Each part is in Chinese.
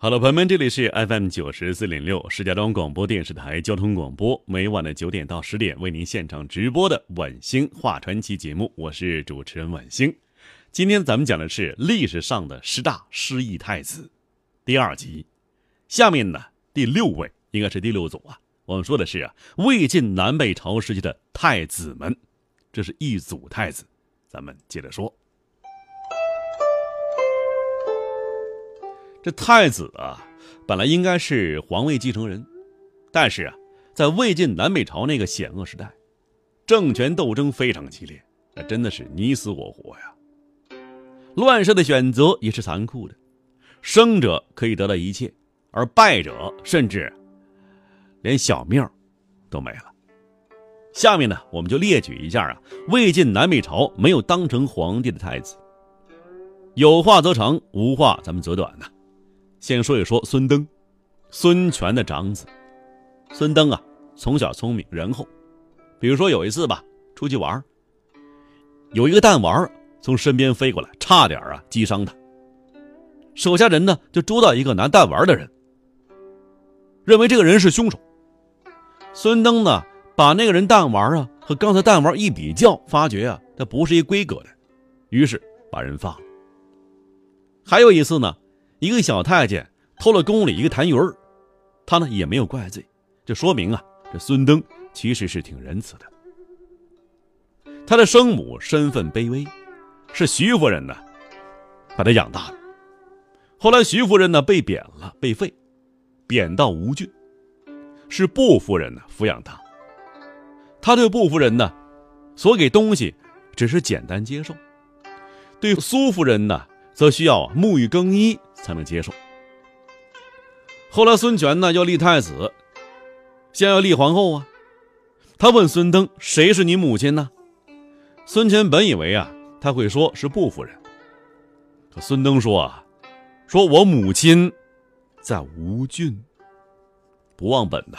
好了，朋友们，这里是 FM 九十四点六，石家庄广播电视台交通广播，每晚的九点到十点为您现场直播的晚星话传奇节目，我是主持人晚星。今天咱们讲的是历史上的十大失意太子，第二集。下面呢，第六位应该是第六组啊，我们说的是啊，魏晋南北朝时期的太子们，这是一组太子，咱们接着说。这太子啊，本来应该是皇位继承人，但是啊，在魏晋南北朝那个险恶时代，政权斗争非常激烈，那真的是你死我活呀。乱世的选择也是残酷的，生者可以得到一切，而败者甚至连小命都没了。下面呢，我们就列举一下啊，魏晋南北朝没有当成皇帝的太子。有话则长，无话咱们则短呢。先说一说孙登，孙权的长子。孙登啊，从小聪明仁厚。比如说有一次吧，出去玩，有一个弹丸从身边飞过来，差点啊击伤他。手下人呢就捉到一个拿弹丸的人，认为这个人是凶手。孙登呢把那个人弹丸啊和刚才弹丸一比较，发觉啊他不是一规格的，于是把人放了。还有一次呢。一个小太监偷了宫里一个痰盂儿，他呢也没有怪罪，这说明啊，这孙登其实是挺仁慈的。他的生母身份卑微，是徐夫人呢把他养大的。后来徐夫人呢被贬了，被废，贬到吴郡，是布夫人呢抚养他。他对布夫人呢所给东西只是简单接受，对苏夫人呢则需要沐浴更衣。才能接受。后来孙权呢要立太子，先要立皇后啊。他问孙登：“谁是你母亲呢？”孙权本以为啊他会说是布夫人，可孙登说啊：“说我母亲在吴郡，不忘本的。”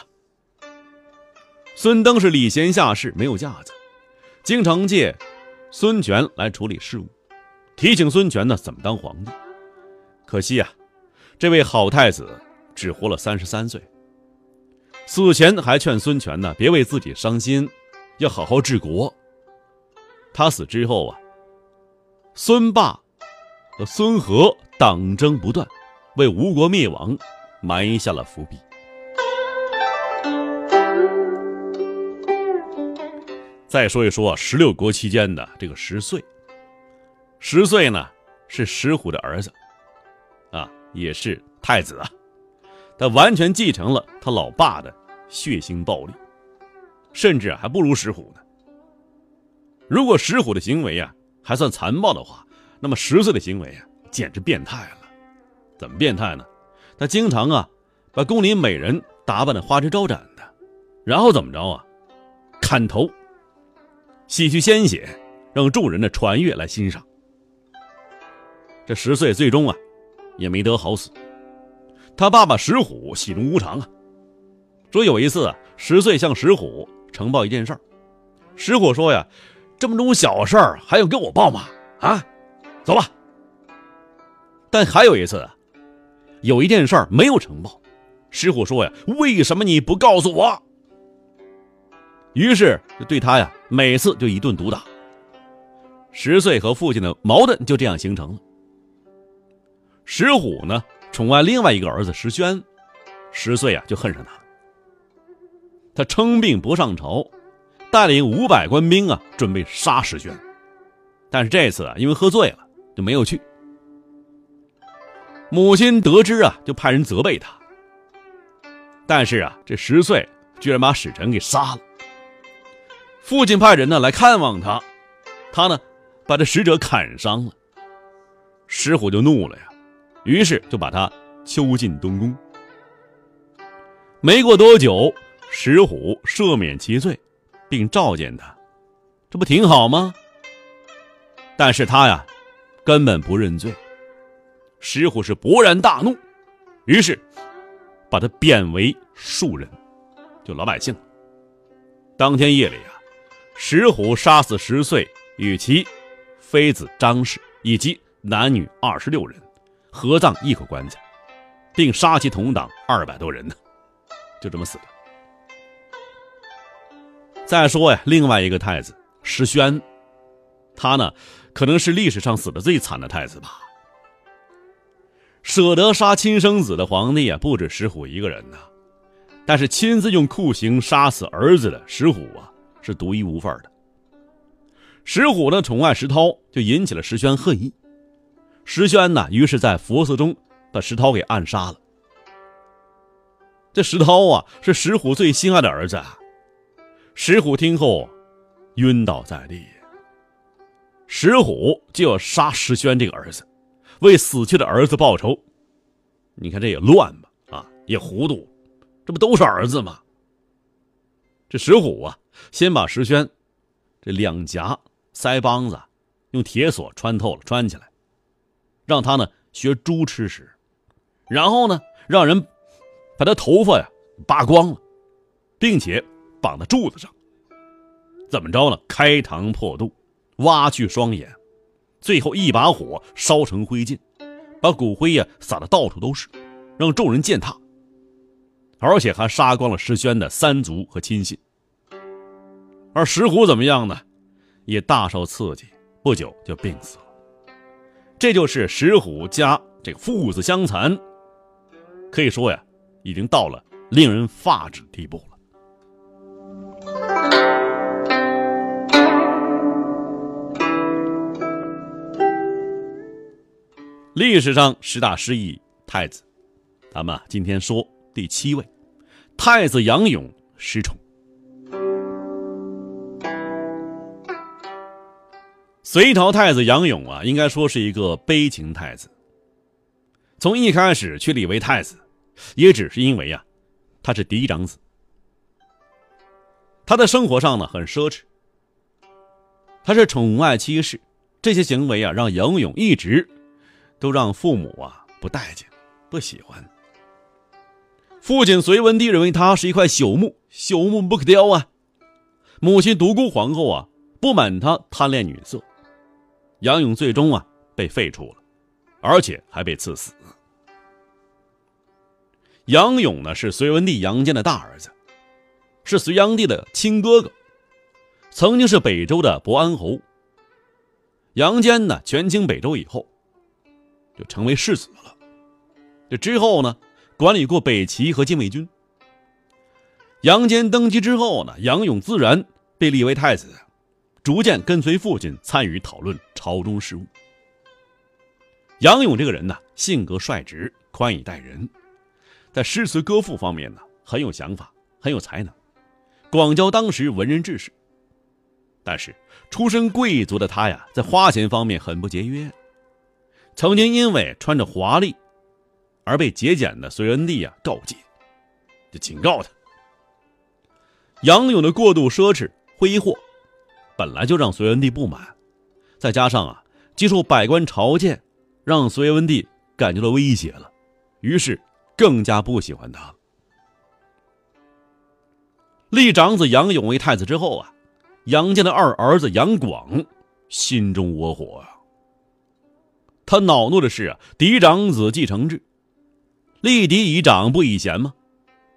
孙登是礼贤下士，没有架子，经常借孙权来处理事务，提醒孙权呢怎么当皇帝。可惜啊，这位好太子只活了三十三岁。死前还劝孙权呢，别为自己伤心，要好好治国。他死之后啊，孙霸和孙和党争不断，为吴国灭亡埋下了伏笔。再说一说十六国期间的这个十岁，十岁呢是石虎的儿子。也是太子啊，他完全继承了他老爸的血腥暴力，甚至还不如石虎呢。如果石虎的行为啊还算残暴的话，那么十岁的行为啊简直变态了。怎么变态呢？他经常啊把宫里美人打扮的花枝招展的，然后怎么着啊？砍头，洗去鲜血，让众人的传阅来欣赏。这十岁最终啊。也没得好死，他爸爸石虎喜怒无常啊。说有一次啊，十岁向石虎呈报一件事儿，石虎说呀：“这么种小事儿还用跟我报吗？啊，走吧。”但还有一次啊，有一件事儿没有呈报，石虎说呀：“为什么你不告诉我？”于是就对他呀，每次就一顿毒打。十岁和父亲的矛盾就这样形成了。石虎呢，宠爱另外一个儿子石宣，十岁啊就恨上他。他称病不上朝，带领五百官兵啊，准备杀石宣。但是这次啊，因为喝醉了，就没有去。母亲得知啊，就派人责备他。但是啊，这十岁居然把使臣给杀了。父亲派人呢来看望他，他呢把这使者砍伤了。石虎就怒了呀。于是就把他囚禁东宫。没过多久，石虎赦免其罪，并召见他，这不挺好吗？但是他呀，根本不认罪。石虎是勃然大怒，于是把他贬为庶人，就老百姓。当天夜里啊，石虎杀死十岁与其妃子张氏以及男女二十六人，合葬一口棺材，并杀其同党二百多人呢，就这么死的。再说呀，另外一个太子石宣，他呢，可能是历史上死的最惨的太子吧。舍得杀亲生子的皇帝啊，不止石虎一个人呐。但是亲自用酷刑杀死儿子的石虎啊，是独一无二的。石虎呢宠爱石涛，就引起了石宣恨意。石宣呢，于是在佛寺中把石涛给暗杀了。这石涛啊，是石虎最心爱的儿子。石虎听后，晕倒在地。石虎就要杀石宣这个儿子。为死去的儿子报仇，你看这也乱吧？啊，也糊涂，这不都是儿子吗？这石虎啊，先把石宣这两颊、腮帮子用铁锁穿透了，穿起来，让他呢学猪吃屎，然后呢让人把他头发呀扒光了，并且绑在柱子上。怎么着呢？开膛破肚，挖去双眼。最后一把火烧成灰烬，把骨灰呀撒的到处都是，让众人践踏。而且还杀光了石宣的三族和亲信。而石虎怎么样呢？也大受刺激，不久就病死了。这就是石虎家这个父子相残，可以说呀，已经到了令人发指地步了。历史上十大失意太子，咱们今天说第七位，太子杨勇失宠。隋朝太子杨勇啊，应该说是一个悲情太子。从一开始去立为太子，也只是因为啊，他是嫡长子。他的生活上呢很奢侈，他是宠爱妻室，这些行为啊让杨勇一直。都让父母啊不待见，不喜欢。父亲隋文帝认为他是一块朽木，朽木不可雕啊。母亲独孤皇后啊不满他贪恋女色，杨勇最终啊被废除了，而且还被赐死。杨勇呢是隋文帝杨坚的大儿子，是隋炀帝的亲哥哥，曾经是北周的博安侯。杨坚呢权倾北周以后。就成为世子了。这之后呢，管理过北齐和禁卫军。杨坚登基之后呢，杨勇自然被立为太子，逐渐跟随父亲参与讨论朝中事务。杨勇这个人呢，性格率直，宽以待人，在诗词歌赋方面呢，很有想法，很有才能，广交当时文人志士。但是出身贵族的他呀，在花钱方面很不节约。曾经因为穿着华丽而被节俭的隋文帝啊告诫，就警告他：杨勇的过度奢侈挥霍，本来就让隋文帝不满，再加上啊接受百官朝见，让隋文帝感觉到威胁了，于是更加不喜欢他。立长子杨勇为太子之后啊，杨坚的二儿子杨广心中窝火啊。他恼怒的是啊，嫡长子继承制，立嫡以长不以贤吗？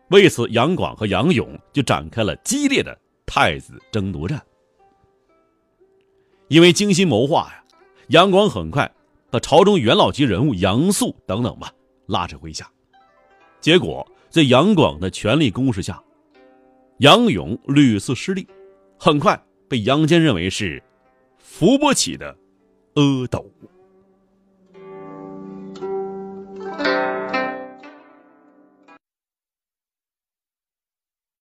为此，杨广和杨勇就展开了激烈的太子争夺战。因为精心谋划呀，杨广很快把朝中元老级人物杨素等等吧拉扯麾下。结果，在杨广的全力攻势下，杨勇屡次失利，很快被杨坚认为是扶不起的阿斗。